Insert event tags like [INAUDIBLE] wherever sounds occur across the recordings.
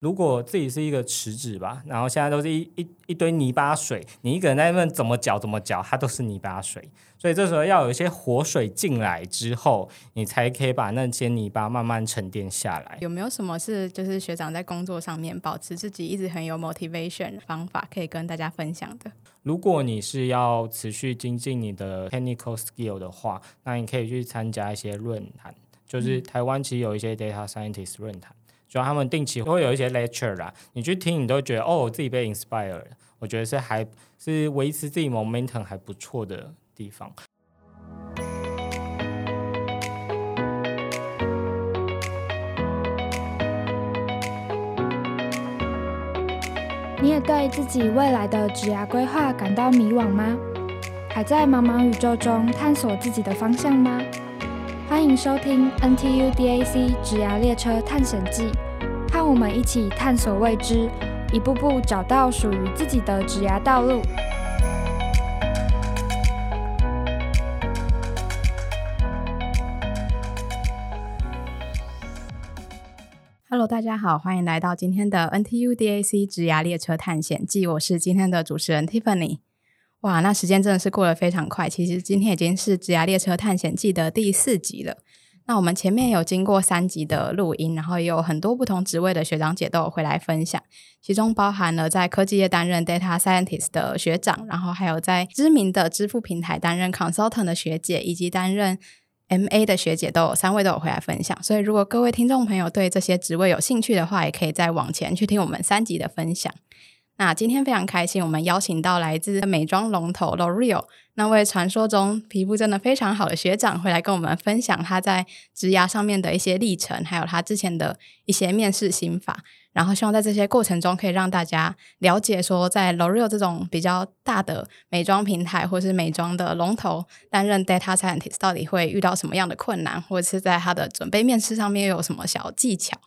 如果自己是一个池子吧，然后现在都是一一一堆泥巴水，你一个人在那边怎么搅怎么搅，它都是泥巴水。所以这时候要有一些活水进来之后，你才可以把那些泥巴慢慢沉淀下来。有没有什么是就是学长在工作上面保持自己一直很有 motivation 的方法，可以跟大家分享的？如果你是要持续精进你的 technical skill 的话，那你可以去参加一些论坛，就是台湾其实有一些 data scientist 论坛。主要他们定期会有一些 lecture 啦，你去听，你都觉得哦，自己被 inspire 我觉得是还是维持自己 momentum 还不错的地方。你也对自己未来的职涯规划感到迷惘吗？还在茫茫宇宙中探索自己的方向吗？欢迎收听 NTU DAC 职涯列车探险记，和我们一起探索未知，一步步找到属于自己的职涯道路。Hello，大家好，欢迎来到今天的 NTU DAC 职涯列车探险记，我是今天的主持人 Tiffany。哇，那时间真的是过得非常快。其实今天已经是《职涯列车探险记》的第四集了。那我们前面有经过三集的录音，然后也有很多不同职位的学长姐都有回来分享，其中包含了在科技业担任 data scientist 的学长，然后还有在知名的支付平台担任 consultant 的学姐，以及担任 MA 的学姐，都有三位都有回来分享。所以如果各位听众朋友对这些职位有兴趣的话，也可以再往前去听我们三集的分享。那今天非常开心，我们邀请到来自美妆龙头 L'Oreal 那位传说中皮肤真的非常好的学长，会来跟我们分享他在职涯上面的一些历程，还有他之前的一些面试心法。然后希望在这些过程中，可以让大家了解说，在 L'Oreal 这种比较大的美妆平台或是美妆的龙头，担任 data scientist 到底会遇到什么样的困难，或者是在他的准备面试上面又有什么小技巧。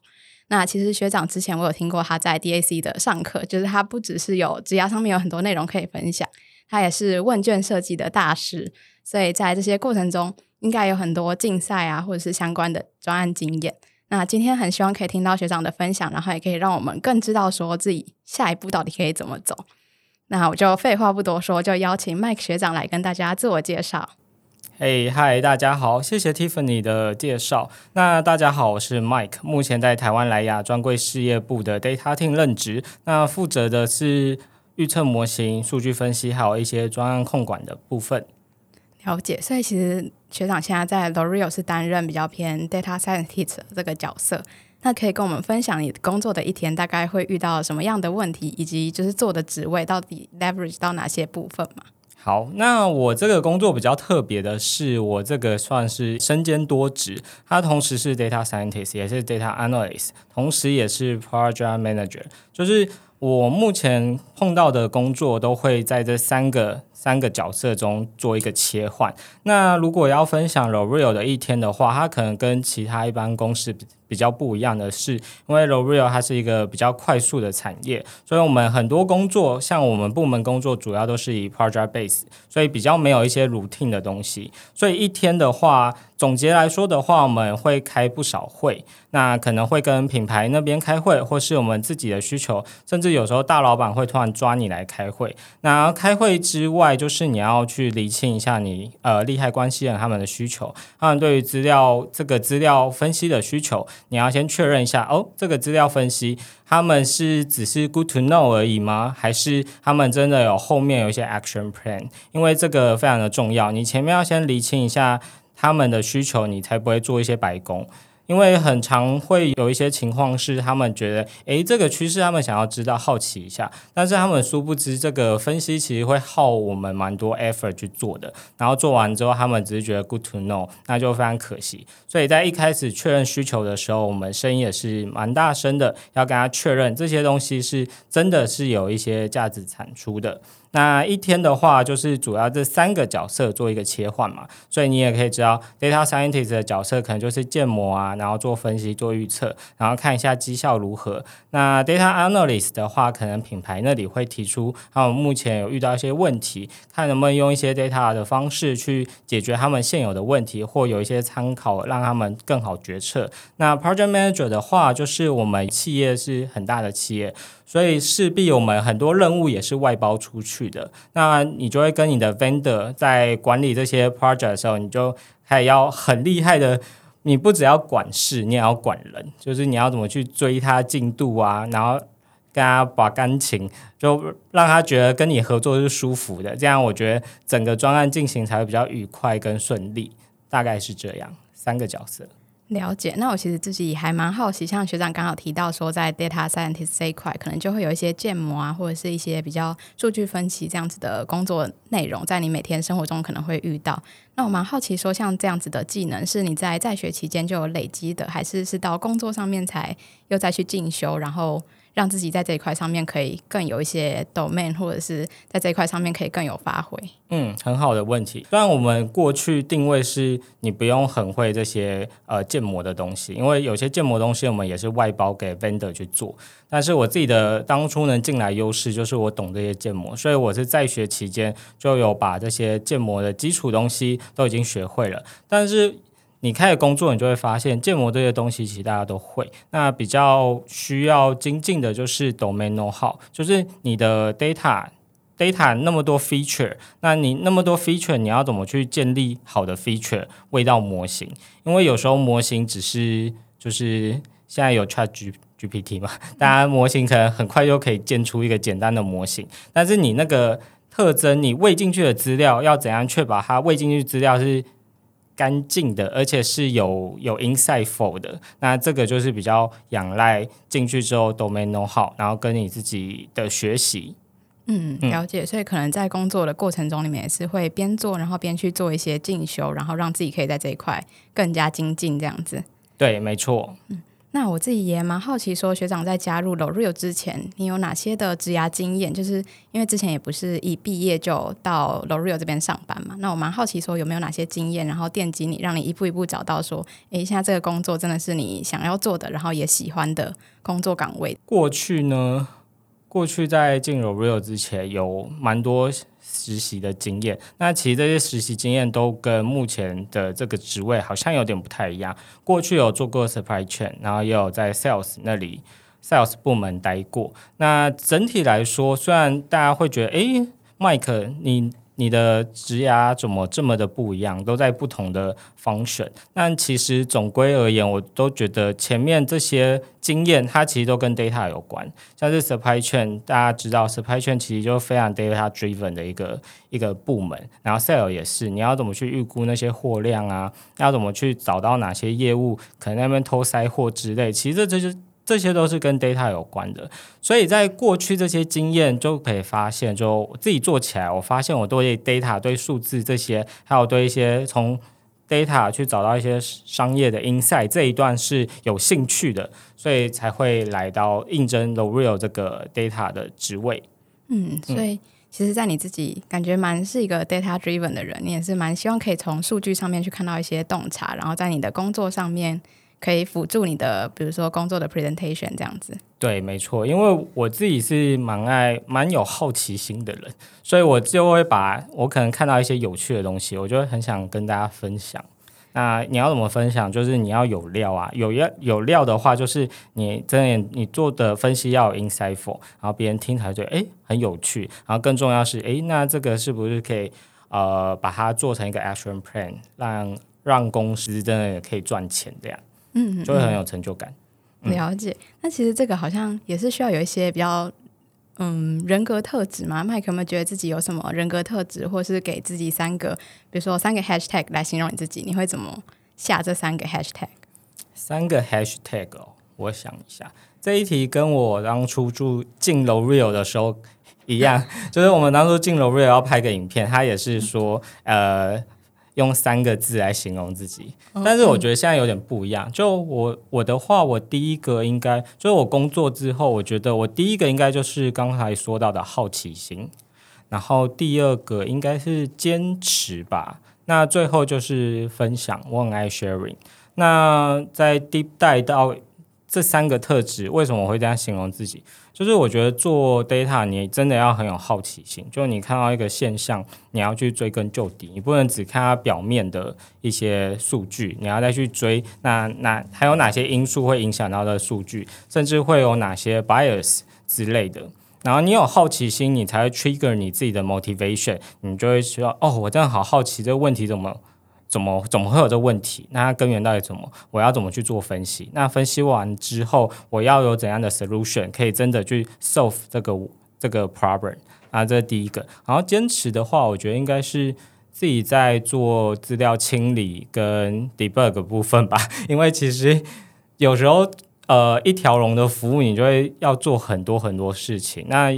那其实学长之前我有听过他在 DAC 的上课，就是他不只是有职涯上面有很多内容可以分享，他也是问卷设计的大师，所以在这些过程中应该有很多竞赛啊或者是相关的专案经验。那今天很希望可以听到学长的分享，然后也可以让我们更知道说自己下一步到底可以怎么走。那我就废话不多说，就邀请 Mike 学长来跟大家自我介绍。哎，嗨，大家好，谢谢 Tiffany 的介绍。那大家好，我是 Mike，目前在台湾莱雅专柜事业部的 Data Team 任职，那负责的是预测模型、数据分析，还有一些专案控管的部分。了解，所以其实学长现在在 L'Oreal 是担任比较偏 Data Scientist 这个角色，那可以跟我们分享你工作的一天大概会遇到什么样的问题，以及就是做的职位到底 leverage 到哪些部分吗？好，那我这个工作比较特别的是，我这个算是身兼多职，它同时是 data scientist，也是 data analyst，同时也是 project manager，就是我目前碰到的工作都会在这三个。三个角色中做一个切换。那如果要分享 L'Oreal 的一天的话，它可能跟其他一般公司比较不一样的是，因为 L'Oreal 它是一个比较快速的产业，所以我们很多工作，像我们部门工作主要都是以 project base，所以比较没有一些 routine 的东西。所以一天的话，总结来说的话，我们会开不少会，那可能会跟品牌那边开会，或是我们自己的需求，甚至有时候大老板会突然抓你来开会。那开会之外，就是你要去理清一下你呃利害关系人他们的需求，他们对于资料这个资料分析的需求，你要先确认一下哦，这个资料分析他们是只是 good to know 而已吗？还是他们真的有后面有一些 action plan？因为这个非常的重要，你前面要先理清一下他们的需求，你才不会做一些白工。因为很常会有一些情况是，他们觉得，诶，这个趋势他们想要知道，好奇一下，但是他们殊不知，这个分析其实会耗我们蛮多 effort 去做的。然后做完之后，他们只是觉得 good to know，那就非常可惜。所以在一开始确认需求的时候，我们声音也是蛮大声的，要跟他确认这些东西是真的是有一些价值产出的。那一天的话，就是主要这三个角色做一个切换嘛，所以你也可以知道，data scientist 的角色可能就是建模啊，然后做分析、做预测，然后看一下绩效如何。那 data analyst 的话，可能品牌那里会提出他们目前有遇到一些问题，看能不能用一些 data 的方式去解决他们现有的问题，或有一些参考，让他们更好决策。那 project manager 的话，就是我们企业是很大的企业。所以势必我们很多任务也是外包出去的，那你就会跟你的 vendor 在管理这些 project 的时候，你就还要很厉害的，你不只要管事，你也要管人，就是你要怎么去追他进度啊，然后跟他把感情，就让他觉得跟你合作是舒服的，这样我觉得整个专案进行才会比较愉快跟顺利，大概是这样，三个角色。了解，那我其实自己还蛮好奇，像学长刚好提到说，在 data scientist 这一块，可能就会有一些建模啊，或者是一些比较数据分析这样子的工作内容，在你每天生活中可能会遇到。那我蛮好奇，说像这样子的技能，是你在在学期间就有累积的，还是是到工作上面才又再去进修，然后？让自己在这一块上面可以更有一些 domain，或者是在这一块上面可以更有发挥。嗯，很好的问题。虽然我们过去定位是你不用很会这些呃建模的东西，因为有些建模东西我们也是外包给 vendor 去做。但是我自己的当初能进来优势就是我懂这些建模，所以我是在学期间就有把这些建模的基础东西都已经学会了。但是你开始工作，你就会发现建模这些东西其实大家都会。那比较需要精进的就是 domain know how，就是你的 data data 那么多 feature，那你那么多 feature，你要怎么去建立好的 feature 喂到模型？因为有时候模型只是就是现在有 Chat G GPT 嘛，大家模型可能很快就可以建出一个简单的模型，但是你那个特征，你喂进去的资料要怎样确保它喂进去资料是？干净的，而且是有有 insightful 的，那这个就是比较仰赖进去之后 domain know how，然后跟你自己的学习，嗯，了解。所以可能在工作的过程中你们也是会边做，然后边去做一些进修，然后让自己可以在这一块更加精进，这样子。对，没错。嗯。那我自己也蛮好奇，说学长在加入 L'Oreal 之前，你有哪些的职涯经验？就是因为之前也不是一毕业就到 L'Oreal 这边上班嘛。那我蛮好奇，说有没有哪些经验，然后奠基你，让你一步一步找到说，诶，现在这个工作真的是你想要做的，然后也喜欢的工作岗位。过去呢？过去在进 Loreal 之前，有蛮多实习的经验。那其实这些实习经验都跟目前的这个职位好像有点不太一样。过去有做过 Supply Chain，然后也有在 Sales 那里 Sales 部门待过。那整体来说，虽然大家会觉得，哎，Mike 你。你的职涯怎么这么的不一样？都在不同的方选。但其实总归而言，我都觉得前面这些经验，它其实都跟 data 有关。像是 supply chain，大家知道 supply chain 其实就非常 data driven 的一个一个部门。然后 sale 也是，你要怎么去预估那些货量啊？要怎么去找到哪些业务可能那边偷塞货之类？其实这就是。这些都是跟 data 有关的，所以在过去这些经验就可以发现，就自己做起来，我发现我对 data、对数字这些，还有对一些从 data 去找到一些商业的 insight 这一段是有兴趣的，所以才会来到应征 the real 这个 data 的职位。嗯，所以其实，在你自己感觉蛮是一个 data driven 的人，你也是蛮希望可以从数据上面去看到一些洞察，然后在你的工作上面。可以辅助你的，比如说工作的 presentation 这样子。对，没错，因为我自己是蛮爱、蛮有好奇心的人，所以我就会把我可能看到一些有趣的东西，我就会很想跟大家分享。那你要怎么分享？就是你要有料啊，有要有料的话，就是你真的你做的分析要有 insightful，然后别人听才觉得哎很有趣，然后更重要是哎那这个是不是可以呃把它做成一个 action plan，让让公司真的也可以赚钱这样。嗯，就会很有成就感。了解，那其实这个好像也是需要有一些比较嗯人格特质嘛。麦克有没有觉得自己有什么人格特质，或是给自己三个，比如说三个 hashtag 来形容你自己？你会怎么下这三个 hashtag？三个 hashtag 哦，我想一下，这一题跟我当初住进楼 real 的时候一样，[LAUGHS] 就是我们当初进楼 real 要拍个影片，他也是说呃。用三个字来形容自己，但是我觉得现在有点不一样。就我我的话，我第一个应该就是我工作之后，我觉得我第一个应该就是刚才说到的好奇心。然后第二个应该是坚持吧。那最后就是分享，我很爱 sharing。那在 deep 带到这三个特质，为什么我会这样形容自己？就是我觉得做 data，你真的要很有好奇心。就你看到一个现象，你要去追根究底，你不能只看它表面的一些数据，你要再去追那那还有哪些因素会影响到的数据，甚至会有哪些 bias 之类的。然后你有好奇心，你才会 trigger 你自己的 motivation，你就会说哦，我真的好好奇这个问题怎么怎么怎么会有这问题？那它根源到底怎么？我要怎么去做分析？那分析完之后，我要有怎样的 solution 可以真的去 solve 这个这个 problem？啊，这是第一个。然后坚持的话，我觉得应该是自己在做资料清理跟 debug 部分吧，[LAUGHS] 因为其实有时候。呃，一条龙的服务，你就会要做很多很多事情。那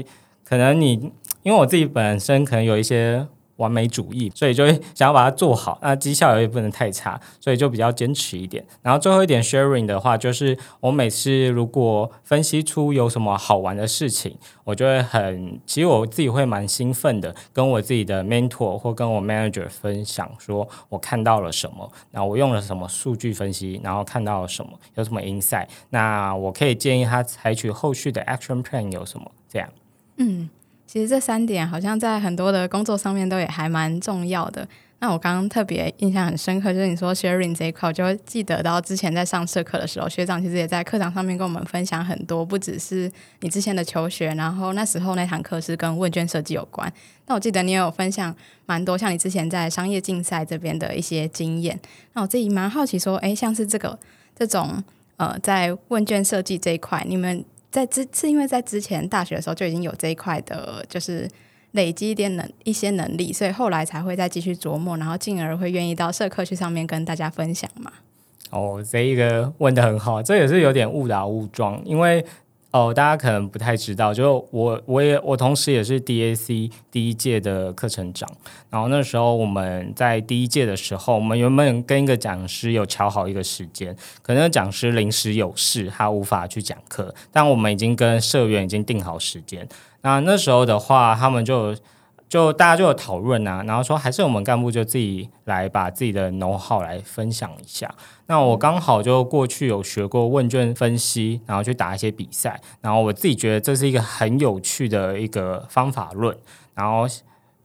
可能你，因为我自己本身可能有一些。完美主义，所以就会想要把它做好，那绩效也不能太差，所以就比较坚持一点。然后最后一点 sharing 的话，就是我每次如果分析出有什么好玩的事情，我就会很，其实我自己会蛮兴奋的，跟我自己的 mentor 或跟我 manager 分享，说我看到了什么，然后我用了什么数据分析，然后看到了什么，有什么 insight，那我可以建议他采取后续的 action plan 有什么这样。嗯。其实这三点好像在很多的工作上面都也还蛮重要的。那我刚刚特别印象很深刻，就是你说 sharing 这一块，我就记得到之前在上社课的时候，学长其实也在课堂上面跟我们分享很多，不只是你之前的求学，然后那时候那堂课是跟问卷设计有关。那我记得你也有分享蛮多，像你之前在商业竞赛这边的一些经验。那我自己蛮好奇说，哎，像是这个这种呃，在问卷设计这一块，你们。在之是因为在之前大学的时候就已经有这一块的，就是累积一点能一些能力，所以后来才会再继续琢磨，然后进而会愿意到社科去上面跟大家分享嘛。哦，这一个问的很好，这也是有点误打误撞，因为。哦，大家可能不太知道，就我我也我同时也是 DAC 第一届的课程长。然后那时候我们在第一届的时候，我们原本跟一个讲师有敲好一个时间，可能讲师临时有事，他无法去讲课，但我们已经跟社员已经定好时间。那那时候的话，他们就。就大家就有讨论啊，然后说还是我们干部就自己来把自己的 know how 来分享一下。那我刚好就过去有学过问卷分析，然后去打一些比赛，然后我自己觉得这是一个很有趣的一个方法论，然后。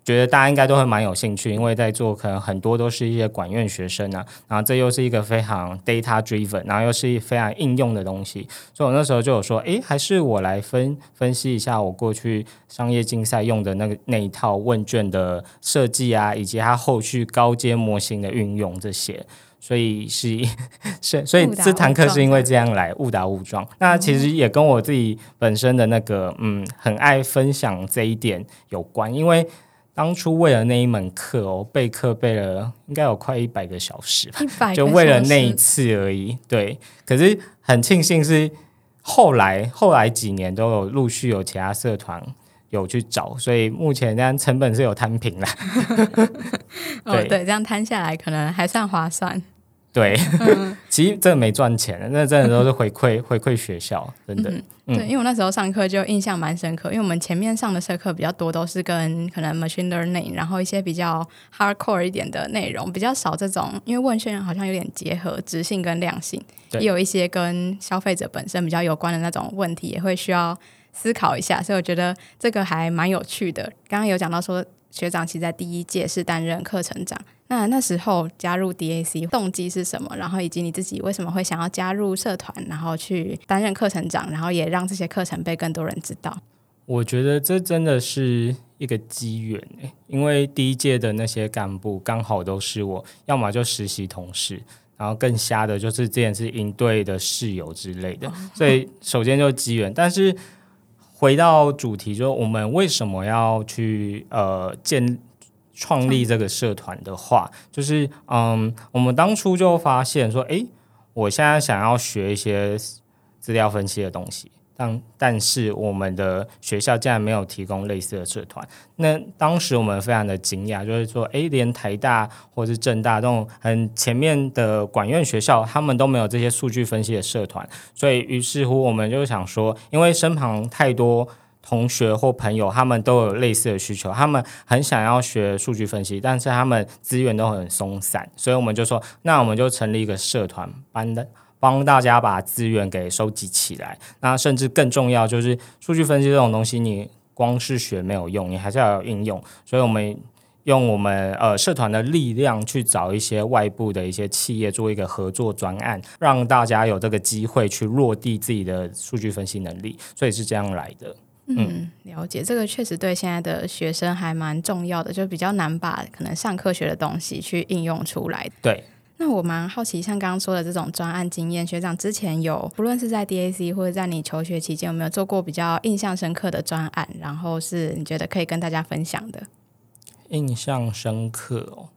觉得大家应该都会蛮有兴趣，因为在做可能很多都是一些管院学生啊，然后这又是一个非常 data driven，然后又是一非常应用的东西，所以我那时候就有说，诶，还是我来分分析一下我过去商业竞赛用的那个那一套问卷的设计啊，以及它后续高阶模型的运用这些，所以是 [LAUGHS] 是，所以这堂课是因为这样来误打误撞。那其实也跟我自己本身的那个嗯，很爱分享这一点有关，因为。当初为了那一门课哦，备课备了应该有快一百个小时吧，就为了那一次而已。对，可是很庆幸是后来后来几年都有陆续有其他社团有去找，所以目前这样成本是有摊平了。[LAUGHS] [LAUGHS] 哦，对，这样摊下来可能还算划算。对，[LAUGHS] 其实真的没赚钱，那真的都是回馈 [LAUGHS] 回馈学校，真的。对，因为我那时候上课就印象蛮深刻，因为我们前面上的社课比较多，都是跟 [LAUGHS] 可能 machine learning，然后一些比较 hardcore 一点的内容，比较少这种，因为问卷好像有点结合直性跟量性，也有一些跟消费者本身比较有关的那种问题，也会需要思考一下，所以我觉得这个还蛮有趣的。刚刚有讲到说。学长其实在第一届是担任课程长，那那时候加入 DAC 动机是什么？然后以及你自己为什么会想要加入社团，然后去担任课程长，然后也让这些课程被更多人知道。我觉得这真的是一个机缘诶，因为第一届的那些干部刚好都是我要么就实习同事，然后更瞎的就是之前是营队的室友之类的，所以首先就机缘，但是。回到主题，就我们为什么要去呃建创立这个社团的话，就是嗯，我们当初就发现说，哎，我现在想要学一些资料分析的东西。但但是我们的学校竟然没有提供类似的社团，那当时我们非常的惊讶，就是说，哎，连台大或是正大这种很前面的管院学校，他们都没有这些数据分析的社团，所以于是乎我们就想说，因为身旁太多同学或朋友，他们都有类似的需求，他们很想要学数据分析，但是他们资源都很松散，所以我们就说，那我们就成立一个社团，帮的帮大家把资源给收集起来。那甚至更重要就是数据分析这种东西，你光是学没有用，你还是要有应用，所以我们。用我们呃社团的力量去找一些外部的一些企业做一个合作专案，让大家有这个机会去落地自己的数据分析能力，所以是这样来的。嗯，了解这个确实对现在的学生还蛮重要的，就比较难把可能上课学的东西去应用出来。对，那我蛮好奇，像刚刚说的这种专案经验，学长之前有不论是在 DAC 或者在你求学期间，有没有做过比较印象深刻的专案？然后是你觉得可以跟大家分享的？印象深刻哦，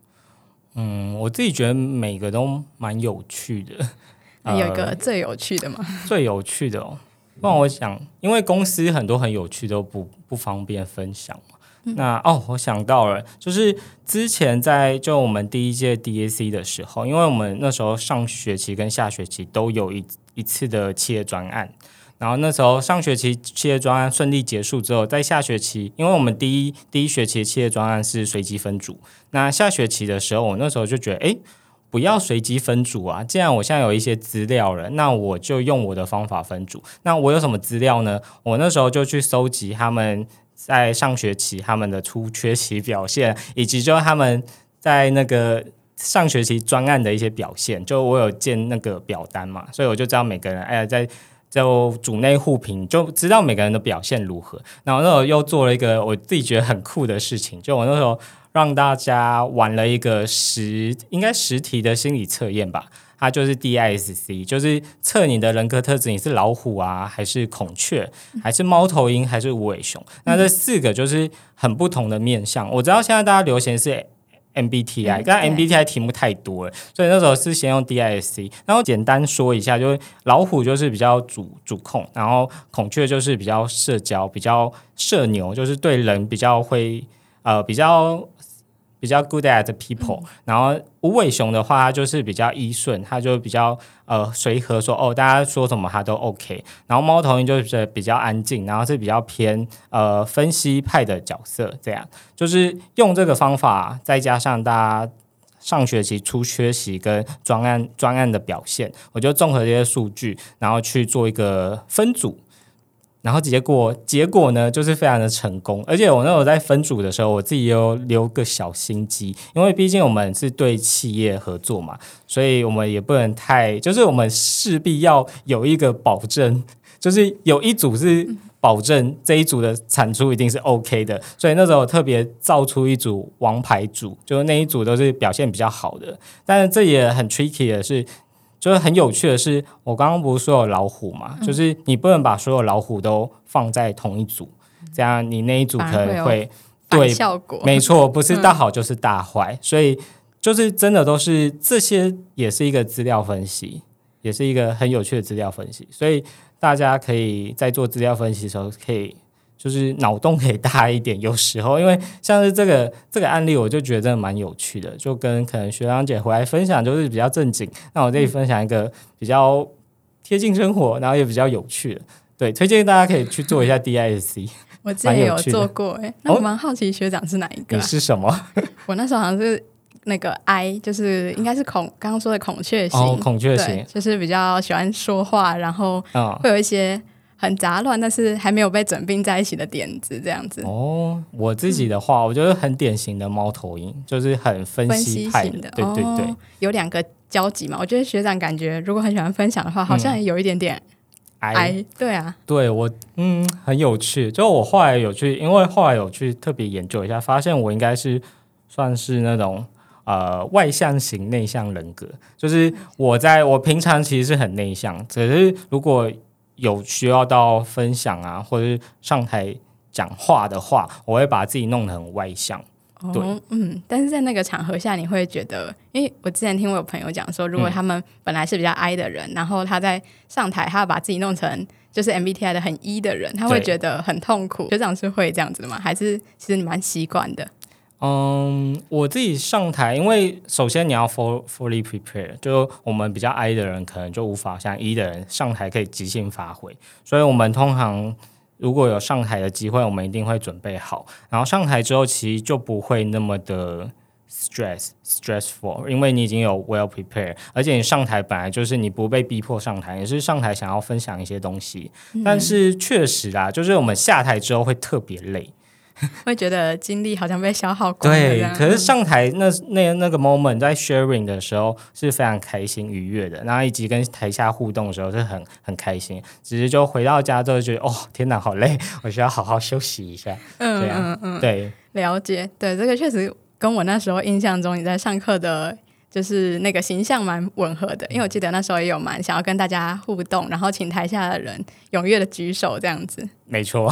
嗯，我自己觉得每个都蛮有趣的。[LAUGHS] 那有一个最有趣的吗？[LAUGHS] 最有趣的哦，让我想，因为公司很多很有趣都不不方便分享那哦，我想到了，就是之前在就我们第一届 DAC 的时候，因为我们那时候上学期跟下学期都有一一次的企业专案。然后那时候上学期企业专案顺利结束之后，在下学期，因为我们第一第一学期的企业专案是随机分组，那下学期的时候，我那时候就觉得，哎，不要随机分组啊！既然我现在有一些资料了，那我就用我的方法分组。那我有什么资料呢？我那时候就去搜集他们在上学期他们的出缺席表现，以及就他们在那个上学期专案的一些表现。就我有见那个表单嘛，所以我就知道每个人，哎呀，在。就组内互评，就知道每个人的表现如何。然后那时候又做了一个我自己觉得很酷的事情，就我那时候让大家玩了一个实应该实题的心理测验吧。它就是 DISC，就是测你的人格特质，你是老虎啊，还是孔雀，还是猫头鹰，还是无尾熊？那这四个就是很不同的面相。我知道现在大家流行是。MBTI，但 MBTI 题目太多了，所以那时候是先用 DISC，然后简单说一下，就是老虎就是比较主主控，然后孔雀就是比较社交，比较社牛，就是对人比较会呃比较。比较 good at people，然后无尾熊的话，它就是比较依顺，它就比较呃随和，说哦大家说什么它都 OK。然后猫头鹰就是比较安静，然后是比较偏呃分析派的角色，这样就是用这个方法，再加上大家上学期出缺席跟专案专案的表现，我就综合这些数据，然后去做一个分组。然后结果结果呢，就是非常的成功，而且我那时候在分组的时候，我自己有留个小心机，因为毕竟我们是对企业合作嘛，所以我们也不能太，就是我们势必要有一个保证，[LAUGHS] 就是有一组是保证这一组的产出一定是 OK 的，所以那时候特别造出一组王牌组，就是那一组都是表现比较好的，但是这也很 tricky 的是。就是很有趣的是，我刚刚不是说有老虎嘛？就是你不能把所有老虎都放在同一组，这样你那一组可能会对效果。没错，不是大好就是大坏，所以就是真的都是这些，也是一个资料分析，也是一个很有趣的资料分析。所以大家可以在做资料分析的时候，可以。就是脑洞可以大一点，有时候因为像是这个这个案例，我就觉得蛮有趣的，就跟可能学长姐回来分享，就是比较正经。那我这里分享一个比较贴近生活，然后也比较有趣的，对，推荐大家可以去做一下 DISC。我之前有做过，哎，那我蛮好奇学长是哪一个？你是什么？我那时候好像是那个 I，就是应该是孔刚刚说的孔雀型，哦，孔雀型，就是比较喜欢说话，然后会有一些。很杂乱，但是还没有被整并在一起的点子，这样子。哦，我自己的话，我觉得很典型的猫头鹰，就是很分析派的。对对对，有两个交集嘛。我觉得学长感觉，如果很喜欢分享的话，好像有一点点哎。对啊，对我嗯很有趣。就我后来有去，因为后来有去特别研究一下，发现我应该是算是那种呃外向型内向人格。就是我在我平常其实是很内向，只是如果有需要到分享啊，或者是上台讲话的话，我会把自己弄得很外向。对，嗯，但是在那个场合下，你会觉得，因为我之前听我有朋友讲说，如果他们本来是比较 I 的人，然后他在上台，他要把自己弄成就是 MBTI 的很 E 的人，他会觉得很痛苦。学长是会这样子的吗？还是其实你蛮习惯的？嗯，我自己上台，因为首先你要 full fully prepare，就我们比较 I 的人，可能就无法像 E 的人上台可以即兴发挥，所以我们通常如果有上台的机会，我们一定会准备好。然后上台之后，其实就不会那么的 stress stressful，因为你已经有 well prepared，而且你上台本来就是你不被逼迫上台，你是上台想要分享一些东西。但是确实啊，就是我们下台之后会特别累。[LAUGHS] 会觉得精力好像被消耗光对，样。可是上台那那那个 moment 在 sharing 的时候是非常开心愉悦的，然后以及跟台下互动的时候是很很开心。只是就回到家之后觉得哦天哪好累，[LAUGHS] 我需要好好休息一下。嗯这样嗯嗯，对，了解。对，这个确实跟我那时候印象中你在上课的。就是那个形象蛮吻合的，因为我记得那时候也有蛮想要跟大家互动，然后请台下的人踊跃的举手这样子。没错。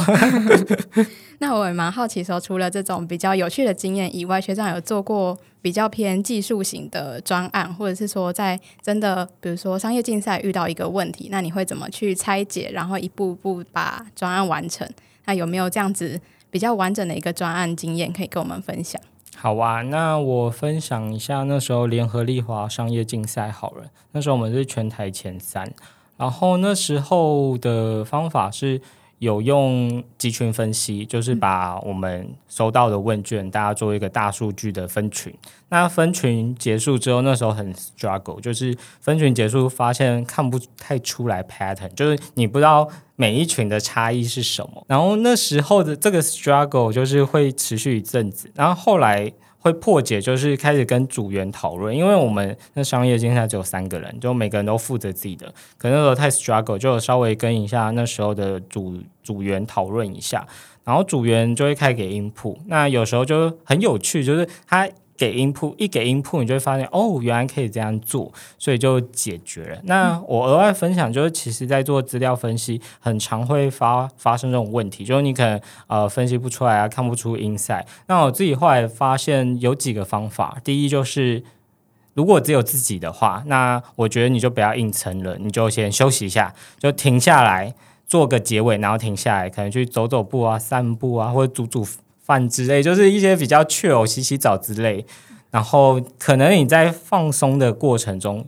[LAUGHS] 那我也蛮好奇说，除了这种比较有趣的经验以外，学长有做过比较偏技术型的专案，或者是说在真的比如说商业竞赛遇到一个问题，那你会怎么去拆解，然后一步步把专案完成？那有没有这样子比较完整的一个专案经验可以跟我们分享？好啊，那我分享一下那时候联合利华商业竞赛好了。那时候我们是全台前三，然后那时候的方法是有用集群分析，就是把我们收到的问卷，大家做一个大数据的分群。那分群结束之后，那时候很 struggle，就是分群结束发现看不太出来 pattern，就是你不知道每一群的差异是什么。然后那时候的这个 struggle 就是会持续一阵子，然后后来。会破解，就是开始跟组员讨论，因为我们那商业竞赛只有三个人，就每个人都负责自己的，可能那时候太 struggle，就稍微跟一下那时候的组组员讨论一下，然后组员就会开给 input，那有时候就很有趣，就是他。给 input 一给 input，你就会发现哦，原来可以这样做，所以就解决了。那我额外分享就是，其实，在做资料分析，很常会发发生这种问题，就是你可能呃分析不出来啊，看不出 insight。那我自己后来发现有几个方法，第一就是如果只有自己的话，那我觉得你就不要硬撑了，你就先休息一下，就停下来做个结尾，然后停下来，可能去走走步啊、散步啊，或者煮煮饭之类，就是一些比较 chill 洗洗澡之类。然后可能你在放松的过程中，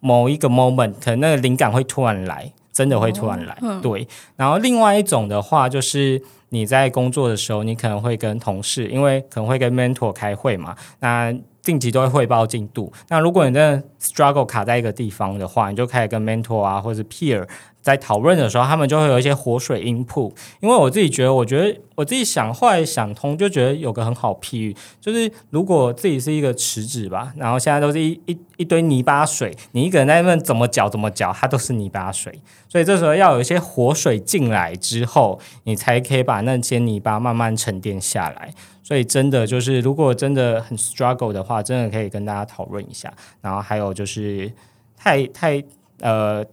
某一个 moment，可能那个灵感会突然来，真的会突然来。对。然后另外一种的话，就是你在工作的时候，你可能会跟同事，因为可能会跟 mentor 开会嘛，那定期都会汇报进度。那如果你真的 struggle 卡在一个地方的话，你就开始跟 mentor 啊，或者 peer。在讨论的时候，他们就会有一些活水音铺。因为我自己觉得，我觉得我自己想，后来想通，就觉得有个很好譬喻，就是如果自己是一个池子吧，然后现在都是一一一堆泥巴水，你一个人在那边怎么搅怎么搅，它都是泥巴水。所以这时候要有一些活水进来之后，你才可以把那些泥巴慢慢沉淀下来。所以真的就是，如果真的很 struggle 的话，真的可以跟大家讨论一下。然后还有就是太太呃。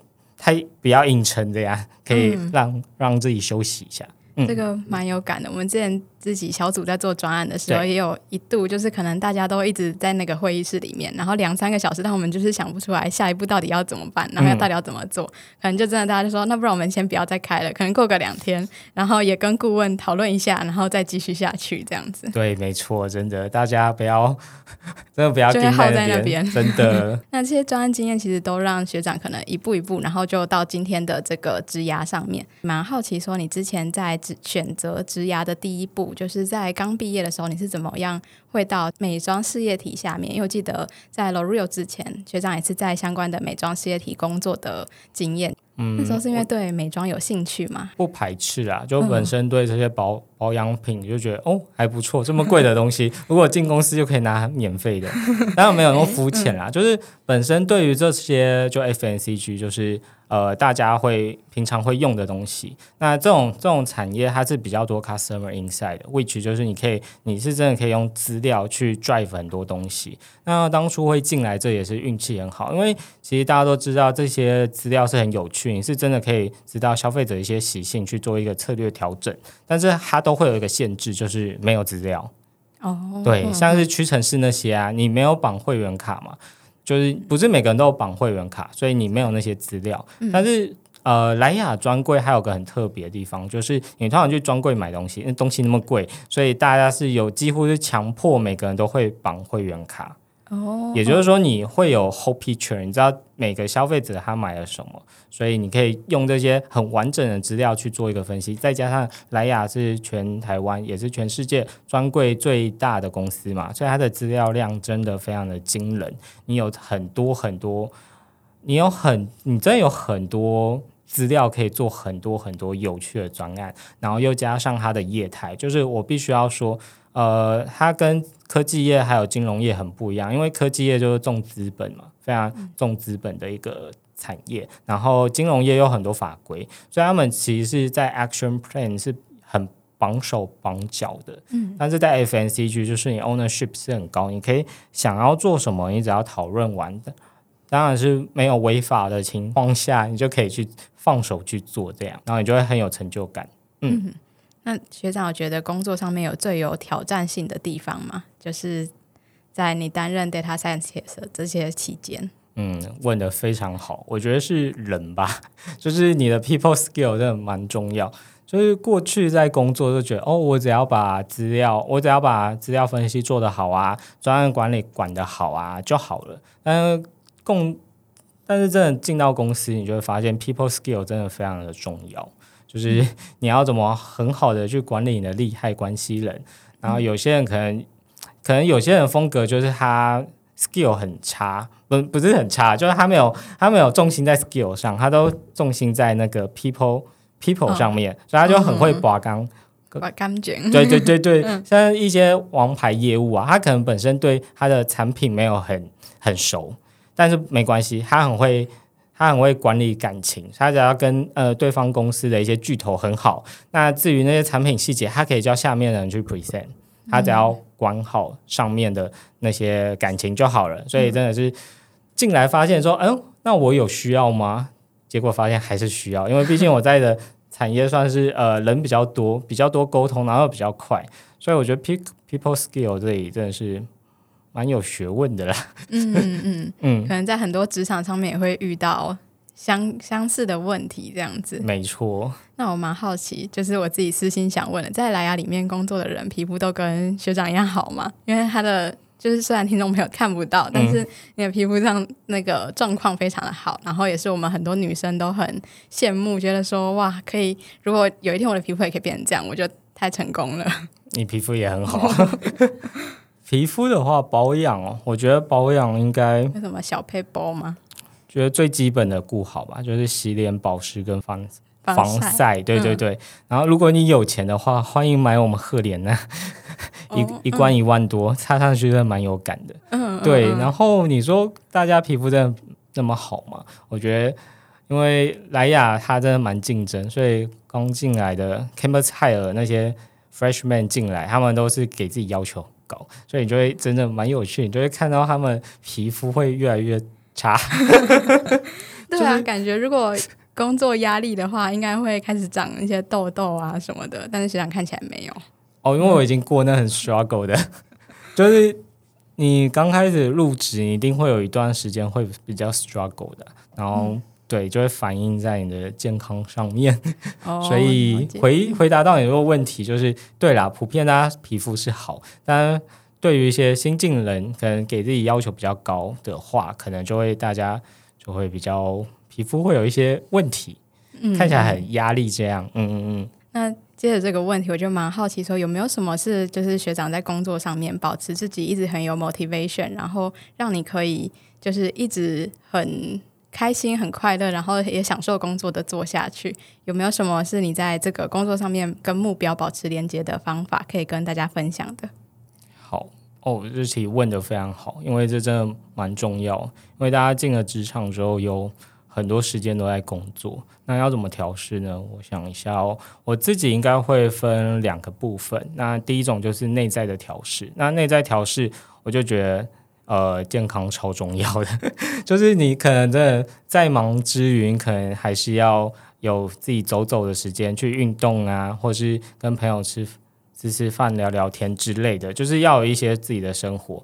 他比较硬撑，这样可以让让自己休息一下。这个蛮有感的。我们之前自己小组在做专案的时候，也有一度就是可能大家都一直在那个会议室里面，然后两三个小时，但我们就是想不出来下一步到底要怎么办，然后要到底要怎么做。可能就真的大家就说，那不然我们先不要再开了，可能过个两天，然后也跟顾问讨论一下，然后再继续下去这样子。对，没错，真的，大家不要 [LAUGHS] 真的不要就会耗在那边，真的。[LAUGHS] 那这些专案经验其实都让学长可能一步一步，然后就到今天的这个职涯上面。蛮好奇说，你之前在选择职涯的第一步，就是在刚毕业的时候，你是怎么样会到美妆事业体下面？因为我记得在 L'Oreal 之前，学长也是在相关的美妆事业体工作的经验。嗯，那时候是因为对美妆有兴趣吗？不排斥啊，就本身对这些保保养品就觉得哦还不错，这么贵的东西，[LAUGHS] 如果进公司就可以拿免费的，[LAUGHS] 当然没有那么肤浅啦，[LAUGHS] 就是本身对于这些就 FNCG 就是。呃，大家会平常会用的东西，那这种这种产业它是比较多 customer inside，which 就是你可以，你是真的可以用资料去 drive 很多东西。那当初会进来，这也是运气很好，因为其实大家都知道这些资料是很有趣，你是真的可以知道消费者一些习性去做一个策略调整，但是它都会有一个限制，就是没有资料。哦，对，像是屈臣氏那些啊，你没有绑会员卡嘛？就是不是每个人都有绑会员卡，所以你没有那些资料。但是呃，莱雅专柜还有个很特别的地方，就是你通常去专柜买东西，那东西那么贵，所以大家是有几乎是强迫每个人都会绑会员卡。也就是说，你会有 whole picture，你知道每个消费者他买了什么，所以你可以用这些很完整的资料去做一个分析。再加上莱雅是全台湾也是全世界专柜最大的公司嘛，所以它的资料量真的非常的惊人。你有很多很多，你有很你真有很多资料可以做很多很多有趣的专案，然后又加上它的业态，就是我必须要说。呃，它跟科技业还有金融业很不一样，因为科技业就是重资本嘛，非常重资本的一个产业。然后金融业有很多法规，所以他们其实是在 action plan 是很绑手绑脚的。嗯，但是在 FNCG 就是你 ownership 是很高，你可以想要做什么，你只要讨论完的，当然是没有违法的情况下，你就可以去放手去做这样，然后你就会很有成就感。嗯。那学长，我觉得工作上面有最有挑战性的地方吗？就是在你担任 data science 的这些期间。嗯，问的非常好，我觉得是人吧，就是你的 people skill 真的蛮重要。就是过去在工作就觉得，哦，我只要把资料，我只要把资料分析做得好啊，专案管理管得好啊就好了。但是共，但是真的进到公司，你就会发现 people skill 真的非常的重要。就是 [LAUGHS] 你要怎么很好的去管理你的利害关系人，然后有些人可能可能有些人风格就是他 skill 很差，不不是很差，就是他没有他没有重心在 skill 上，他都重心在那个 people people 上面，所以他就很会拔钢拔钢卷。对对对对，像一些王牌业务啊，他可能本身对他的产品没有很很熟，但是没关系，他很会。他很会管理感情，他只要跟呃对方公司的一些巨头很好。那至于那些产品细节，他可以叫下面的人去 present，他只要管好上面的那些感情就好了。所以真的是进来发现说，嗯，那我有需要吗？结果发现还是需要，因为毕竟我在的产业算是呃人比较多，比较多沟通，然后比较快，所以我觉得 people skill 这里真的是。蛮有学问的啦，[LAUGHS] 嗯嗯嗯 [LAUGHS] 嗯，可能在很多职场上面也会遇到相相似的问题，这样子。没错。那我蛮好奇，就是我自己私心想问的，在莱雅里面工作的人，皮肤都跟学长一样好吗？因为他的就是虽然听众朋友看不到，但是你的皮肤上那个状况非常的好，然后也是我们很多女生都很羡慕，觉得说哇，可以如果有一天我的皮肤也可以变成这样，我就太成功了。你皮肤也很好。皮肤的话，保养哦，我觉得保养应该有什么小配包吗？觉得最基本的顾好吧，就是洗脸、保湿跟防防晒。对对对。然后，如果你有钱的话，欢迎买我们赫莲呢，[LAUGHS] 一一罐一万多，擦上去真的蛮有感的。嗯。对。然后你说大家皮肤真的那么好吗？我觉得，因为莱雅它真的蛮竞争，所以刚进来的 Campus Hire 那些 Freshman 进来，他们都是给自己要求。所以你就会真的蛮有趣，你就会看到他们皮肤会越来越差。[LAUGHS] 对啊，感觉如果工作压力的话，应该会开始长一些痘痘啊什么的。但是学长看起来没有。哦，因为我已经过那很 struggle 的，[LAUGHS] 就是你刚开始入职，你一定会有一段时间会比较 struggle 的，然后。对，就会反映在你的健康上面，[LAUGHS] 所以回回答到你这个问题，就是对啦，普遍大家皮肤是好，但对于一些新进人，可能给自己要求比较高的话，可能就会大家就会比较皮肤会有一些问题，看起来很压力这样。嗯嗯嗯。那接着这个问题，我就蛮好奇，说有没有什么是就是学长在工作上面保持自己一直很有 motivation，然后让你可以就是一直很。开心很快乐，然后也享受工作的做下去。有没有什么是你在这个工作上面跟目标保持连接的方法，可以跟大家分享的？好哦，这题问的非常好，因为这真的蛮重要。因为大家进了职场之后，有很多时间都在工作，那要怎么调试呢？我想一下哦，我自己应该会分两个部分。那第一种就是内在的调试，那内在调试，我就觉得。呃，健康超重要的，[LAUGHS] 就是你可能真的在忙之余，可能还是要有自己走走的时间去运动啊，或是跟朋友吃吃吃饭、聊聊天之类的，就是要有一些自己的生活，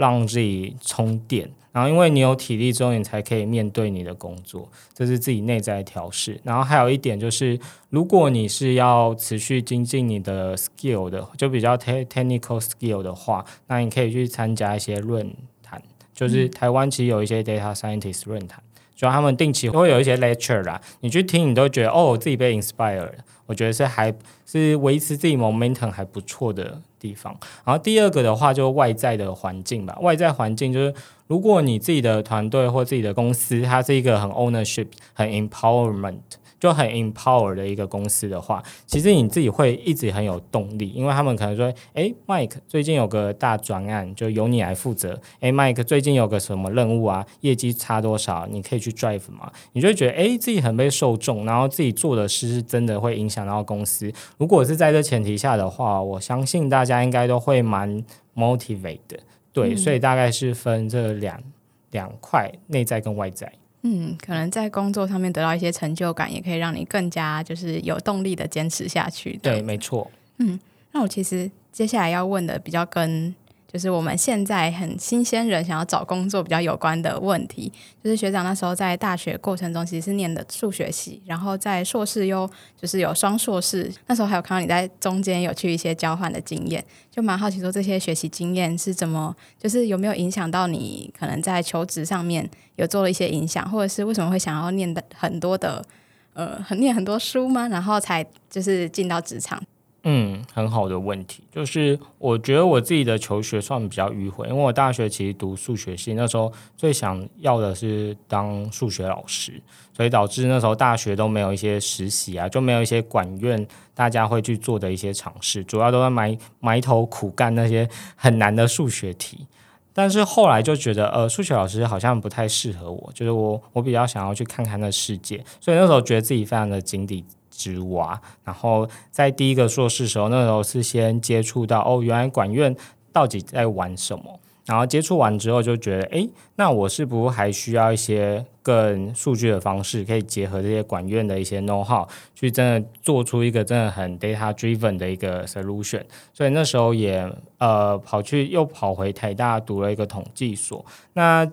让自己充电。然后，因为你有体力之后，你才可以面对你的工作，这是自己内在调试。然后还有一点就是，如果你是要持续精进你的 skill 的，就比较 technical skill 的话，那你可以去参加一些论坛，就是台湾其实有一些 data scientist 论坛，就他们定期会有一些 lecture 啦，你去听，你都觉得哦，自己被 inspired，我觉得是还是维持自己 momentum 还不错的地方。然后第二个的话，就外在的环境吧，外在环境就是如果你自己的团队或自己的公司，它是一个很 ownership、很 empowerment。就很 empower 的一个公司的话，其实你自己会一直很有动力，因为他们可能说，诶 m i k e 最近有个大专案，就由你来负责。诶 m i k e 最近有个什么任务啊，业绩差多少，你可以去 drive 嘛？你就会觉得，诶，自己很被受众，然后自己做的事是真的会影响到公司。如果是在这前提下的话，我相信大家应该都会蛮 motivate 的。对，所以大概是分这两两块，内在跟外在。嗯，可能在工作上面得到一些成就感，也可以让你更加就是有动力的坚持下去。对，没错。嗯，那我其实接下来要问的比较跟。就是我们现在很新鲜人想要找工作比较有关的问题，就是学长那时候在大学过程中其实是念的数学系，然后在硕士又就是有双硕士，那时候还有看到你在中间有去一些交换的经验，就蛮好奇说这些学习经验是怎么，就是有没有影响到你可能在求职上面有做了一些影响，或者是为什么会想要念的很多的呃很念很多书吗？然后才就是进到职场。嗯，很好的问题，就是我觉得我自己的求学算比较迂回，因为我大学其实读数学系，那时候最想要的是当数学老师，所以导致那时候大学都没有一些实习啊，就没有一些管院大家会去做的一些尝试，主要都在埋埋头苦干那些很难的数学题。但是后来就觉得，呃，数学老师好像不太适合我，就是我我比较想要去看看那世界，所以那时候觉得自己非常的井底。之蛙，然后在第一个硕士时候，那时候是先接触到哦，原来管院到底在玩什么。然后接触完之后，就觉得哎，那我是不是还需要一些更数据的方式，可以结合这些管院的一些 know how，去真的做出一个真的很 data driven 的一个 solution。所以那时候也呃跑去又跑回台大读了一个统计所。那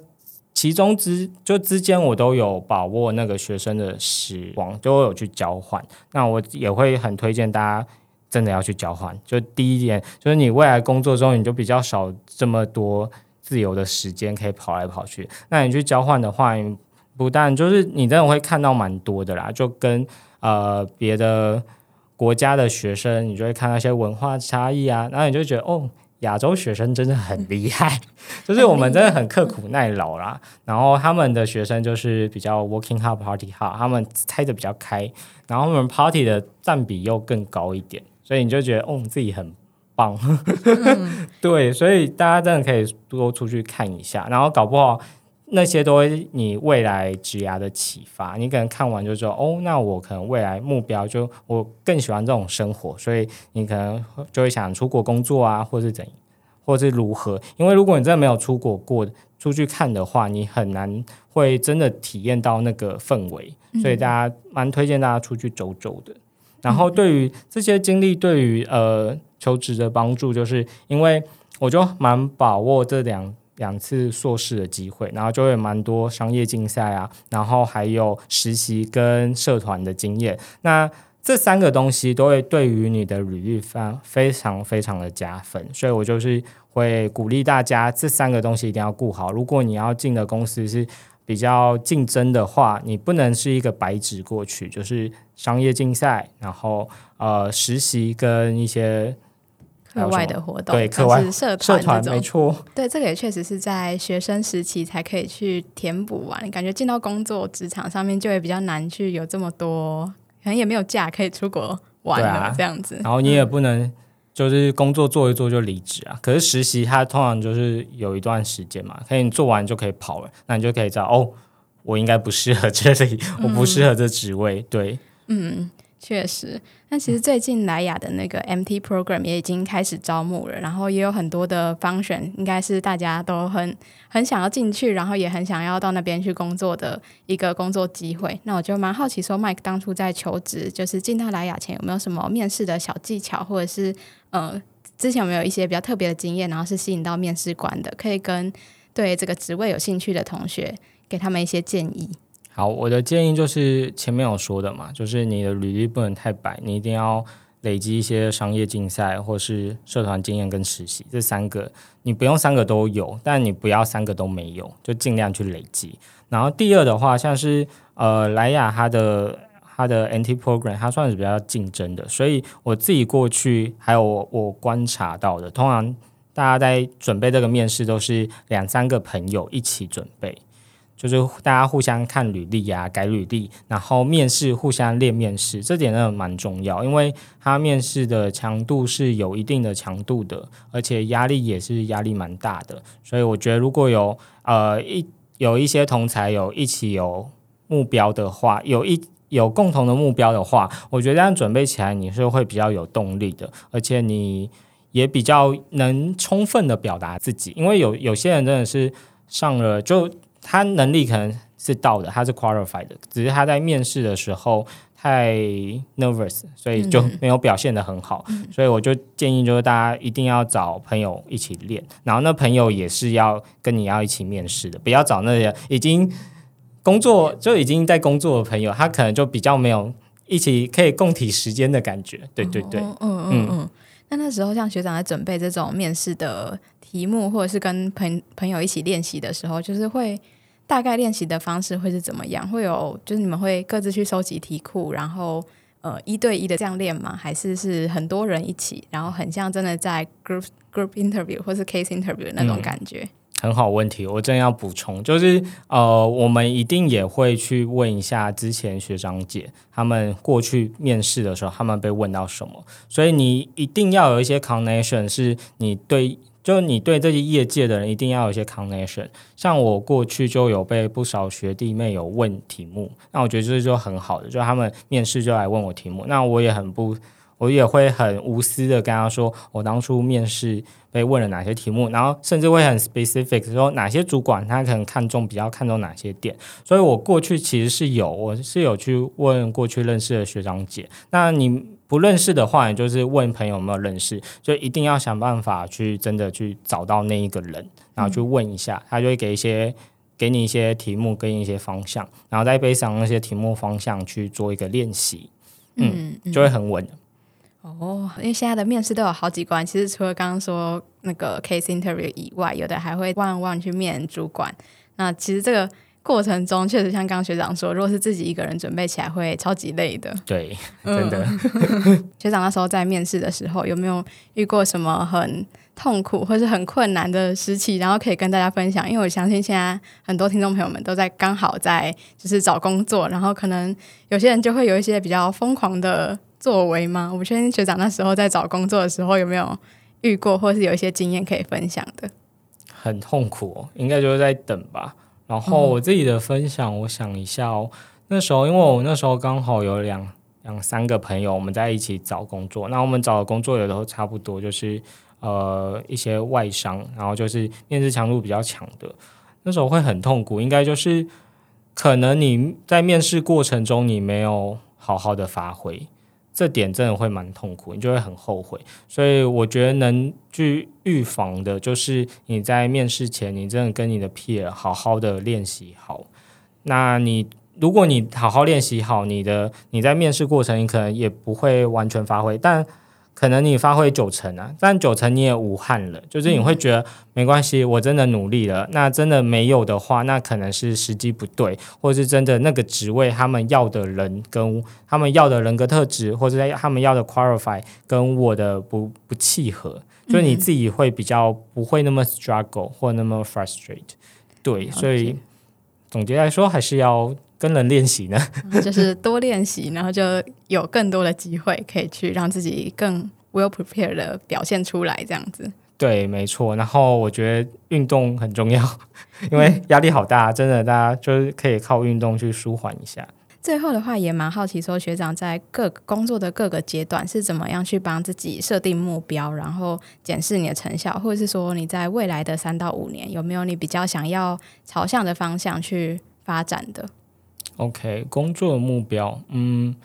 其中之就之间，我都有把握那个学生的时光，都有去交换。那我也会很推荐大家真的要去交换。就第一点，就是你未来工作中，你就比较少这么多自由的时间可以跑来跑去。那你去交换的话，不但就是你真的会看到蛮多的啦，就跟呃别的国家的学生，你就会看到一些文化差异啊，然后你就觉得哦。亚洲学生真的很厉害，[LAUGHS] 就是我们真的很刻苦耐劳啦。然后他们的学生就是比较 working hard party hard，他们猜的比较开，然后我们 party 的占比又更高一点，所以你就觉得哦自己很棒。[LAUGHS] 对，所以大家真的可以多出去看一下，然后搞不好。那些都会你未来职涯的启发，你可能看完就说哦，那我可能未来目标就我更喜欢这种生活，所以你可能就会想出国工作啊，或是怎，或是如何？因为如果你真的没有出国过，出去看的话，你很难会真的体验到那个氛围，所以大家蛮推荐大家出去走走的。然后对于这些经历，对于呃求职的帮助，就是因为我就蛮把握这两。两次硕士的机会，然后就会蛮多商业竞赛啊，然后还有实习跟社团的经验。那这三个东西都会对于你的履历方非常非常的加分，所以我就是会鼓励大家这三个东西一定要顾好。如果你要进的公司是比较竞争的话，你不能是一个白纸过去，就是商业竞赛，然后呃实习跟一些。课外的活动，对，课外社团没错。对，这个也确实是在学生时期才可以去填补完。感觉进到工作职场上面，就会比较难去有这么多，可能也没有假可以出国玩了这样子。然后你也不能就是工作做一做就离职啊。可是实习它通常就是有一段时间嘛，可以你做完就可以跑了，那你就可以知道哦，我应该不适合这里，我不适合这职位。对，嗯。确实，那其实最近莱雅的那个 MT Program 也已经开始招募了，然后也有很多的方选，应该是大家都很很想要进去，然后也很想要到那边去工作的一个工作机会。那我就蛮好奇，说 Mike 当初在求职，就是进到莱雅前有没有什么面试的小技巧，或者是呃之前有没有一些比较特别的经验，然后是吸引到面试官的，可以跟对这个职位有兴趣的同学给他们一些建议。好，我的建议就是前面有说的嘛，就是你的履历不能太白，你一定要累积一些商业竞赛或是社团经验跟实习，这三个你不用三个都有，但你不要三个都没有，就尽量去累积。然后第二的话，像是呃莱雅它的它的 NT program，它算是比较竞争的，所以我自己过去还有我我观察到的，通常大家在准备这个面试都是两三个朋友一起准备。就是大家互相看履历啊，改履历，然后面试互相练面试，这点真的蛮重要，因为他面试的强度是有一定的强度的，而且压力也是压力蛮大的，所以我觉得如果有呃一有一些同才有一起有目标的话，有一有共同的目标的话，我觉得这样准备起来你是会比较有动力的，而且你也比较能充分的表达自己，因为有有些人真的是上了就。他能力可能是到的，他是 qualified 的，只是他在面试的时候太 nervous，所以就没有表现的很好。所以我就建议，就是大家一定要找朋友一起练，然后那朋友也是要跟你要一起面试的，不要找那些已经工作就已经在工作的朋友，他可能就比较没有一起可以共体时间的感觉。对对对，嗯嗯嗯。那那时候像学长在准备这种面试的题目，或者是跟朋朋友一起练习的时候，就是会。大概练习的方式会是怎么样？会有就是你们会各自去收集题库，然后呃一对一的这样练吗？还是是很多人一起，然后很像真的在 group group interview 或是 case interview 那种感觉？很好问题，我正要补充，就是呃我们一定也会去问一下之前学长姐他们过去面试的时候，他们被问到什么，所以你一定要有一些 connection，是你对。就你对这些业界的人一定要有一些 connection，像我过去就有被不少学弟妹有问题目，那我觉得这就很好的，就他们面试就来问我题目，那我也很不，我也会很无私的跟他说，我当初面试被问了哪些题目，然后甚至会很 specific 说哪些主管他可能看重比较看重哪些点，所以我过去其实是有，我是有去问过去认识的学长姐，那你。不认识的话，你就是问朋友有没有认识，就一定要想办法去真的去找到那一个人，然后去问一下，他就会给一些给你一些题目跟一些方向，然后再背上那些题目方向去做一个练习，嗯，就会很稳。哦，因为现在的面试都有好几关，其实除了刚刚说那个 case interview 以外，有的还会 one one 去面主管。那其实这个。过程中确实像刚刚学长说，如果是自己一个人准备起来会超级累的。对，真的。[LAUGHS] 学长那时候在面试的时候有没有遇过什么很痛苦或是很困难的时期，然后可以跟大家分享？因为我相信现在很多听众朋友们都在刚好在就是找工作，然后可能有些人就会有一些比较疯狂的作为嘛。我不确定学长那时候在找工作的时候有没有遇过，或是有一些经验可以分享的。很痛苦，哦应该就是在等吧。然后我自己的分享，我想一下哦。那时候，因为我那时候刚好有两两三个朋友，我们在一起找工作。那我们找的工作有的时候差不多，就是呃一些外商，然后就是面试强度比较强的。那时候会很痛苦，应该就是可能你在面试过程中你没有好好的发挥。这点真的会蛮痛苦，你就会很后悔。所以我觉得能去预防的，就是你在面试前，你真的跟你的 peer 好好的练习好。那你如果你好好练习好，你的你在面试过程，你可能也不会完全发挥，但。可能你发挥九成啊，但九成你也无憾了，就是你会觉得没关系，我真的努力了。那真的没有的话，那可能是时机不对，或者是真的那个职位他们要的人跟他们要的人格特质，或者他们要的 qualify 跟我的不不契合，就是你自己会比较不会那么 struggle 或那么 frustrate。对，所以总结来说，还是要。跟人练习呢，[LAUGHS] 就是多练习，然后就有更多的机会可以去让自己更 well prepared 的表现出来，这样子。对，没错。然后我觉得运动很重要，[LAUGHS] 因为压力好大，真的，大家就是可以靠运动去舒缓一下。最后的话，也蛮好奇，说学长在各工作的各个阶段是怎么样去帮自己设定目标，然后检视你的成效，或者是说你在未来的三到五年有没有你比较想要朝向的方向去发展的？OK，工作的目标，嗯，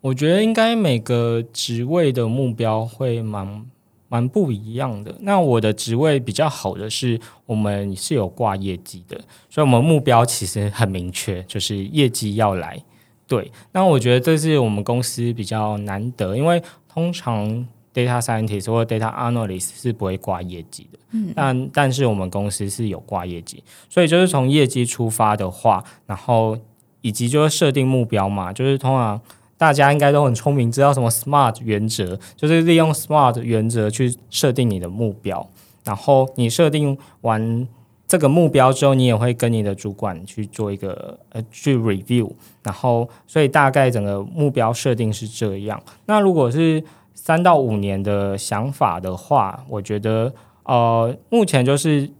我觉得应该每个职位的目标会蛮蛮不一样的。那我的职位比较好的是，我们是有挂业绩的，所以我们目标其实很明确，就是业绩要来。对，那我觉得这是我们公司比较难得，因为通常 data scientist 或 data analyst 是不会挂业绩的，嗯，但但是我们公司是有挂业绩，所以就是从业绩出发的话，然后以及就是设定目标嘛，就是通常大家应该都很聪明，知道什么 SMART 原则，就是利用 SMART 原则去设定你的目标，然后你设定完。这个目标之后，你也会跟你的主管去做一个呃去 review，然后所以大概整个目标设定是这样。那如果是三到五年的想法的话，我觉得呃目前就是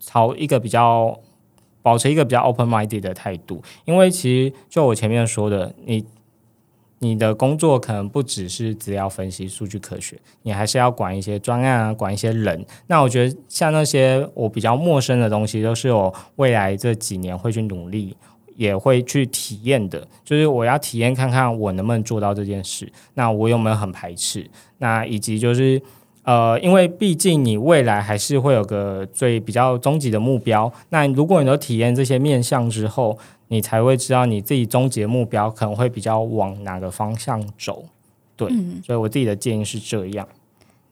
朝一个比较保持一个比较 open minded 的态度，因为其实就我前面说的，你。你的工作可能不只是资料分析、数据科学，你还是要管一些专案啊，管一些人。那我觉得像那些我比较陌生的东西，都是我未来这几年会去努力，也会去体验的。就是我要体验看看我能不能做到这件事。那我有没有很排斥？那以及就是呃，因为毕竟你未来还是会有个最比较终极的目标。那如果你都体验这些面向之后，你才会知道你自己终极目标可能会比较往哪个方向走，对，所以我自己的建议是这样。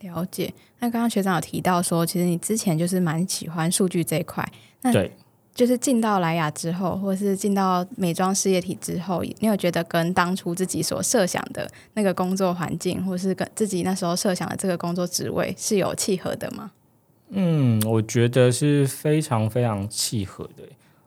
了解。那刚刚学长有提到说，其实你之前就是蛮喜欢数据这一块，那对，就是进到莱雅之后，或者是进到美妆事业体之后，你有觉得跟当初自己所设想的那个工作环境，或是跟自己那时候设想的这个工作职位是有契合的吗？嗯，我觉得是非常非常契合的。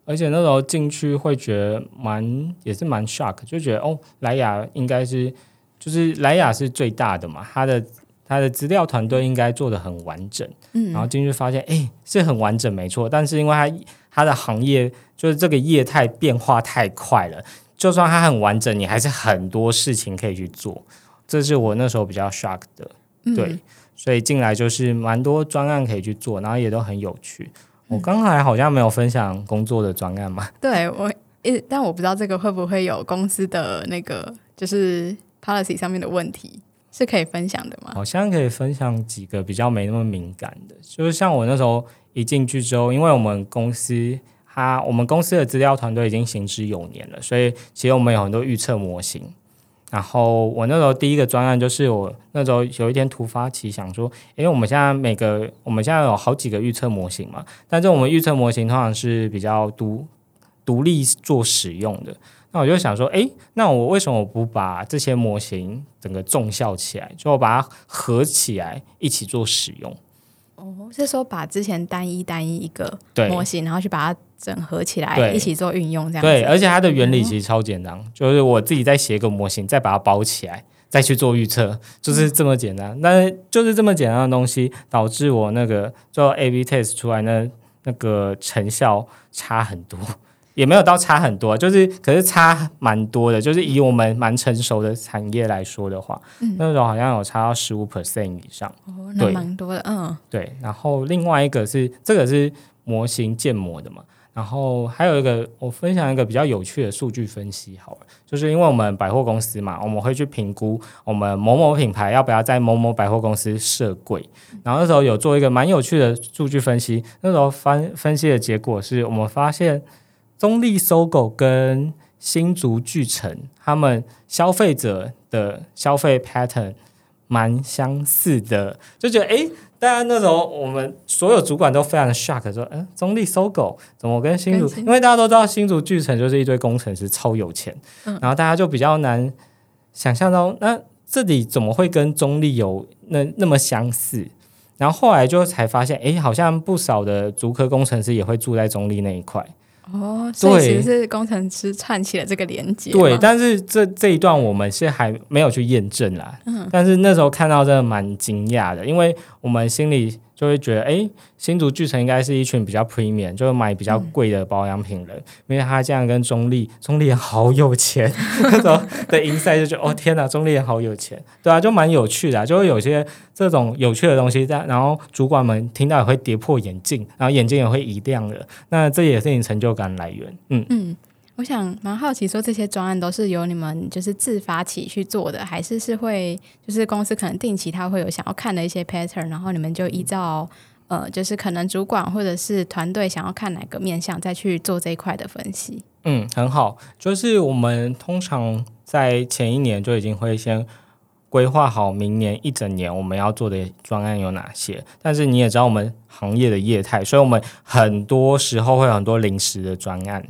而且那时候进去会觉得蛮也是蛮 shock，就觉得哦，莱雅应该是就是莱雅是最大的嘛，它的他的资料团队应该做的很完整，嗯，然后进去发现哎是很完整没错，但是因为它它的行业就是这个业态变化太快了，就算它很完整，你还是很多事情可以去做，这是我那时候比较 shock 的，对，所以进来就是蛮多专案可以去做，然后也都很有趣。我刚才好像没有分享工作的专案嘛？[LAUGHS] 对我，一但我不知道这个会不会有公司的那个就是 policy 上面的问题，是可以分享的吗？好像可以分享几个比较没那么敏感的，就是像我那时候一进去之后，因为我们公司它我们公司的资料团队已经行之有年了，所以其实我们有很多预测模型。然后我那时候第一个专案就是我那时候有一天突发奇想说，因为我们现在每个我们现在有好几个预测模型嘛，但是我们预测模型通常是比较独独立做使用的。那我就想说，哎，那我为什么不把这些模型整个重效起来，就把它合起来一起做使用？哦，是说把之前单一单一一个模型，然后去把它。整合起来一起做运用，这样对，而且它的原理其实超简单，就是我自己再写一个模型，再把它包起来，再去做预测，就是这么简单。但是就是这么简单的东西，导致我那个做 A/B test 出来那那个成效差很多，也没有到差很多，就是可是差蛮多的。就是以我们蛮成熟的产业来说的话，那种好像有差到十五 percent 以上，哦，那蛮多的，嗯，对。然后另外一个是这个是模型建模的嘛。然后还有一个，我分享一个比较有趣的数据分析，好了，就是因为我们百货公司嘛，我们会去评估我们某某品牌要不要在某某百货公司设柜。然后那时候有做一个蛮有趣的数据分析，那时候分分析的结果是我们发现中立搜狗跟新竹巨城他们消费者的消费 pattern 蛮相似的，就觉得哎。大家那时候，我们所有主管都非常的 shock，说：“嗯，中立搜狗怎么跟新竹？因为大家都知道新竹巨城就是一堆工程师，超有钱。然后大家就比较难想象到，那这里怎么会跟中立有那那么相似？然后后来就才发现，哎，好像不少的竹科工程师也会住在中立那一块。”哦，所以其实是工程师串起了这个连接。对，但是这这一段我们是还没有去验证啦。嗯，但是那时候看到真的蛮惊讶的，因为我们心里。就会觉得，哎，新竹巨城应该是一群比较 premium，就是买比较贵的保养品人，因为他这样跟中立，中立人好有钱，[LAUGHS] 那种的 i 赛就觉得，哦天哪，中立人好有钱，对啊，就蛮有趣的，就会有些这种有趣的东西在，然后主管们听到也会跌破眼镜，然后眼睛也会一亮的，那这也是你成就感来源，嗯嗯。我想蛮好奇，说这些专案都是由你们就是自发起去做的，还是是会就是公司可能定期他会有想要看的一些 pattern，然后你们就依照呃，就是可能主管或者是团队想要看哪个面向，再去做这一块的分析。嗯，很好，就是我们通常在前一年就已经会先。规划好明年一整年我们要做的专案有哪些。但是你也知道我们行业的业态，所以我们很多时候会有很多临时的专案。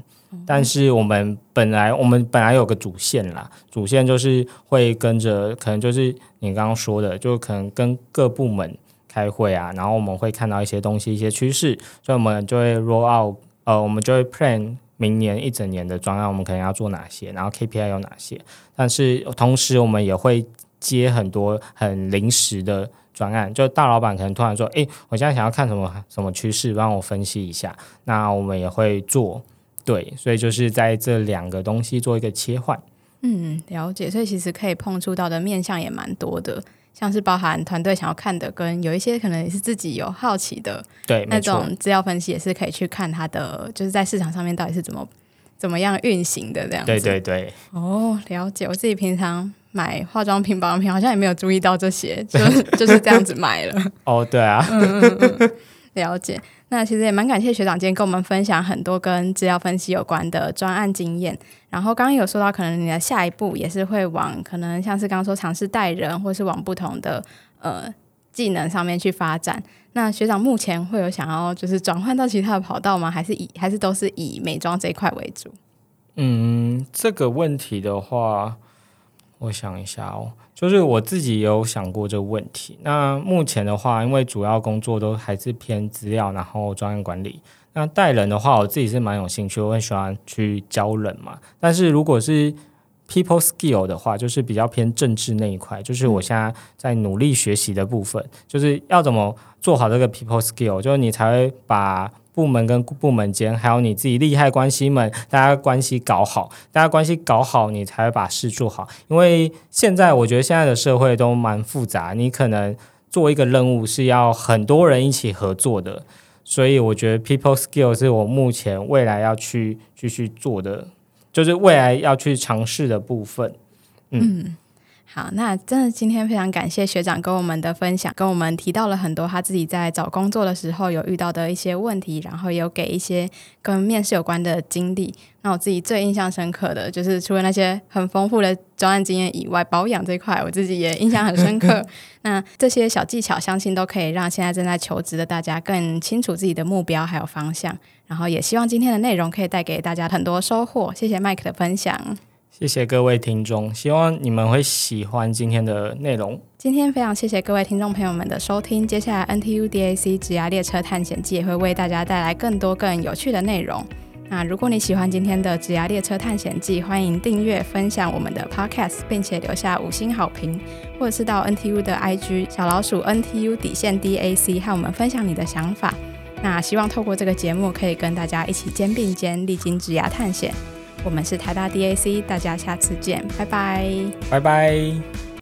但是我们本来我们本来有个主线啦，主线就是会跟着，可能就是你刚刚说的，就可能跟各部门开会啊，然后我们会看到一些东西、一些趋势，所以我们就会 roll out，呃，我们就会 plan 明年一整年的专案，我们可能要做哪些，然后 KPI 有哪些。但是同时我们也会接很多很临时的专案，就大老板可能突然说：“诶，我现在想要看什么什么趋势，帮我分析一下。”那我们也会做。对，所以就是在这两个东西做一个切换。嗯，了解。所以其实可以碰触到的面向也蛮多的，像是包含团队想要看的，跟有一些可能也是自己有好奇的，对，那种资料分析也是可以去看它的，就是在市场上面到底是怎么怎么样运行的这样。对对对。哦，了解。我自己平常买化妆品、保养品，好像也没有注意到这些，就就是这样子买了。[LAUGHS] 哦，对啊。嗯嗯嗯，了解。那其实也蛮感谢学长今天跟我们分享很多跟资料分析有关的专案经验。然后刚刚有说到，可能你的下一步也是会往可能像是刚刚说尝试带人，或是往不同的呃技能上面去发展。那学长目前会有想要就是转换到其他的跑道吗？还是以还是都是以美妆这一块为主？嗯，这个问题的话，我想一下哦。就是我自己也有想过这个问题。那目前的话，因为主要工作都还是偏资料，然后专业管理。那带人的话，我自己是蛮有兴趣，我很喜欢去教人嘛。但是如果是 people skill 的话，就是比较偏政治那一块，就是我现在在努力学习的部分，就是要怎么做好这个 people skill，就是你才会把。部门跟部门间，还有你自己利害关系们，大家关系搞好，大家关系搞好，你才会把事做好。因为现在我觉得现在的社会都蛮复杂，你可能做一个任务是要很多人一起合作的，所以我觉得 people skill 是我目前未来要去继续做的，就是未来要去尝试的部分。嗯。好，那真的今天非常感谢学长跟我们的分享，跟我们提到了很多他自己在找工作的时候有遇到的一些问题，然后有给一些跟面试有关的经历。那我自己最印象深刻的就是除了那些很丰富的专案经验以外，保养这块我自己也印象很深刻。[LAUGHS] 那这些小技巧，相信都可以让现在正在求职的大家更清楚自己的目标还有方向。然后也希望今天的内容可以带给大家很多收获。谢谢麦克的分享。谢谢各位听众，希望你们会喜欢今天的内容。今天非常谢谢各位听众朋友们的收听。接下来 NTU DAC 职涯列车探险记也会为大家带来更多更有趣的内容。那如果你喜欢今天的职涯列车探险记，欢迎订阅、分享我们的 Podcast，并且留下五星好评，或者是到 NTU 的 IG 小老鼠 NTU 底线 DAC 和我们分享你的想法。那希望透过这个节目，可以跟大家一起肩并肩，历经职涯探险。我们是台大 DAC，大家下次见，拜拜，拜拜。